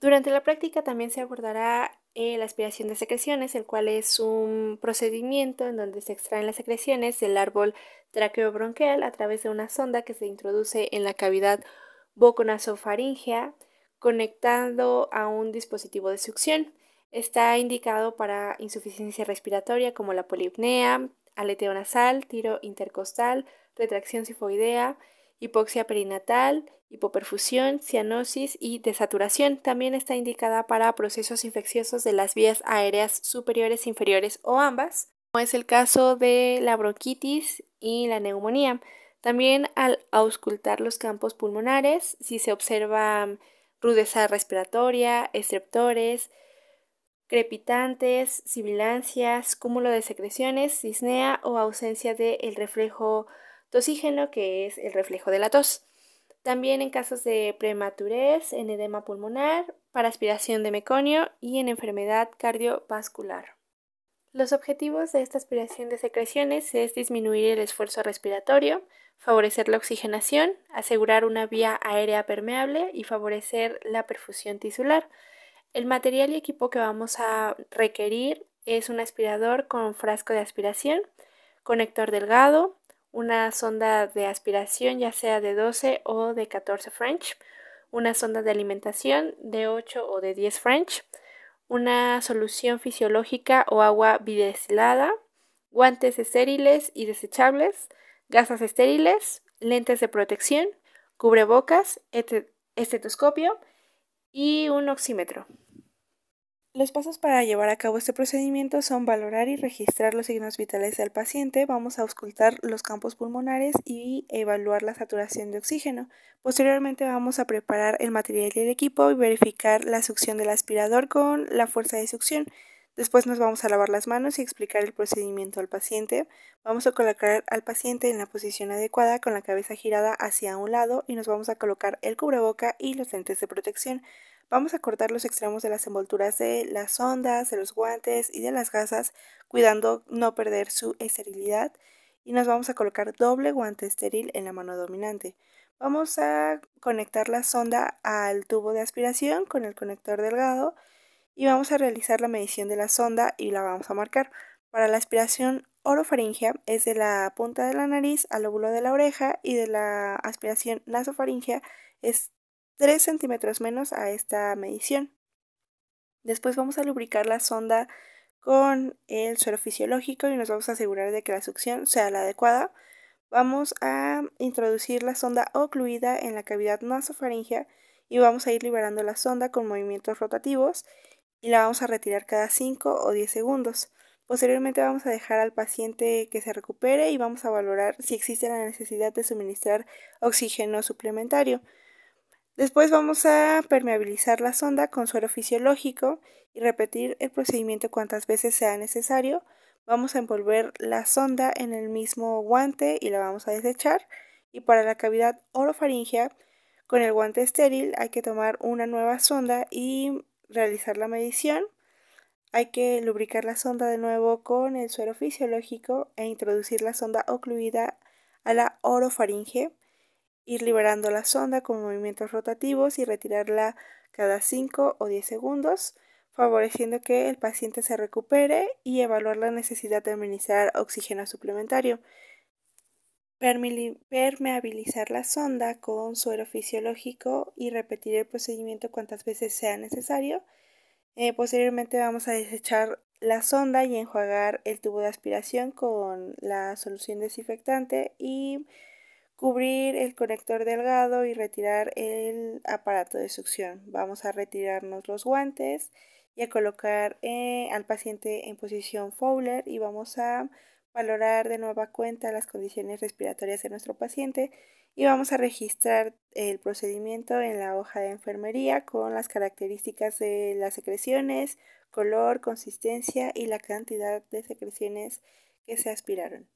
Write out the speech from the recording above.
Durante la práctica también se abordará eh, la aspiración de secreciones, el cual es un procedimiento en donde se extraen las secreciones del árbol traqueobronquial a través de una sonda que se introduce en la cavidad boconasofaringea conectando a un dispositivo de succión. Está indicado para insuficiencia respiratoria como la polipnea, aleteo nasal, tiro intercostal, retracción sifoidea, hipoxia perinatal, hipoperfusión, cianosis y desaturación. También está indicada para procesos infecciosos de las vías aéreas superiores, inferiores o ambas, como es el caso de la bronquitis y la neumonía. También al auscultar los campos pulmonares, si se observa rudeza respiratoria, estreptores, crepitantes, sibilancias, cúmulo de secreciones, disnea o ausencia del reflejo tosígeno, que es el reflejo de la tos. También en casos de prematurez, en edema pulmonar, para aspiración de meconio y en enfermedad cardiovascular. Los objetivos de esta aspiración de secreciones es disminuir el esfuerzo respiratorio, favorecer la oxigenación, asegurar una vía aérea permeable y favorecer la perfusión tisular. El material y equipo que vamos a requerir es un aspirador con frasco de aspiración, conector delgado, una sonda de aspiración ya sea de 12 o de 14 French, una sonda de alimentación de 8 o de 10 French, una solución fisiológica o agua bidestilada, guantes estériles y desechables, gasas estériles, lentes de protección, cubrebocas, estetoscopio y un oxímetro. Los pasos para llevar a cabo este procedimiento son valorar y registrar los signos vitales del paciente, vamos a auscultar los campos pulmonares y evaluar la saturación de oxígeno. Posteriormente vamos a preparar el material y el equipo y verificar la succión del aspirador con la fuerza de succión. Después nos vamos a lavar las manos y explicar el procedimiento al paciente. Vamos a colocar al paciente en la posición adecuada con la cabeza girada hacia un lado y nos vamos a colocar el cubreboca y los lentes de protección. Vamos a cortar los extremos de las envolturas de las ondas, de los guantes y de las gasas, cuidando no perder su esterilidad. Y nos vamos a colocar doble guante estéril en la mano dominante. Vamos a conectar la sonda al tubo de aspiración con el conector delgado y vamos a realizar la medición de la sonda y la vamos a marcar. Para la aspiración orofaringea es de la punta de la nariz al lóbulo de la oreja y de la aspiración nasofaringea es 3 centímetros menos a esta medición. Después vamos a lubricar la sonda con el suero fisiológico y nos vamos a asegurar de que la succión sea la adecuada. Vamos a introducir la sonda ocluida en la cavidad nasofaringea y vamos a ir liberando la sonda con movimientos rotativos y la vamos a retirar cada 5 o 10 segundos. Posteriormente vamos a dejar al paciente que se recupere y vamos a valorar si existe la necesidad de suministrar oxígeno suplementario. Después vamos a permeabilizar la sonda con suero fisiológico y repetir el procedimiento cuantas veces sea necesario. Vamos a envolver la sonda en el mismo guante y la vamos a desechar. Y para la cavidad orofaringea, con el guante estéril hay que tomar una nueva sonda y realizar la medición. Hay que lubricar la sonda de nuevo con el suero fisiológico e introducir la sonda ocluida a la orofaringe ir liberando la sonda con movimientos rotativos y retirarla cada 5 o 10 segundos, favoreciendo que el paciente se recupere y evaluar la necesidad de administrar oxígeno suplementario. Permeabilizar la sonda con suero fisiológico y repetir el procedimiento cuantas veces sea necesario. Eh, posteriormente vamos a desechar la sonda y enjuagar el tubo de aspiración con la solución desinfectante y Cubrir el conector delgado y retirar el aparato de succión. Vamos a retirarnos los guantes y a colocar eh, al paciente en posición Fowler y vamos a valorar de nueva cuenta las condiciones respiratorias de nuestro paciente y vamos a registrar el procedimiento en la hoja de enfermería con las características de las secreciones, color, consistencia y la cantidad de secreciones que se aspiraron.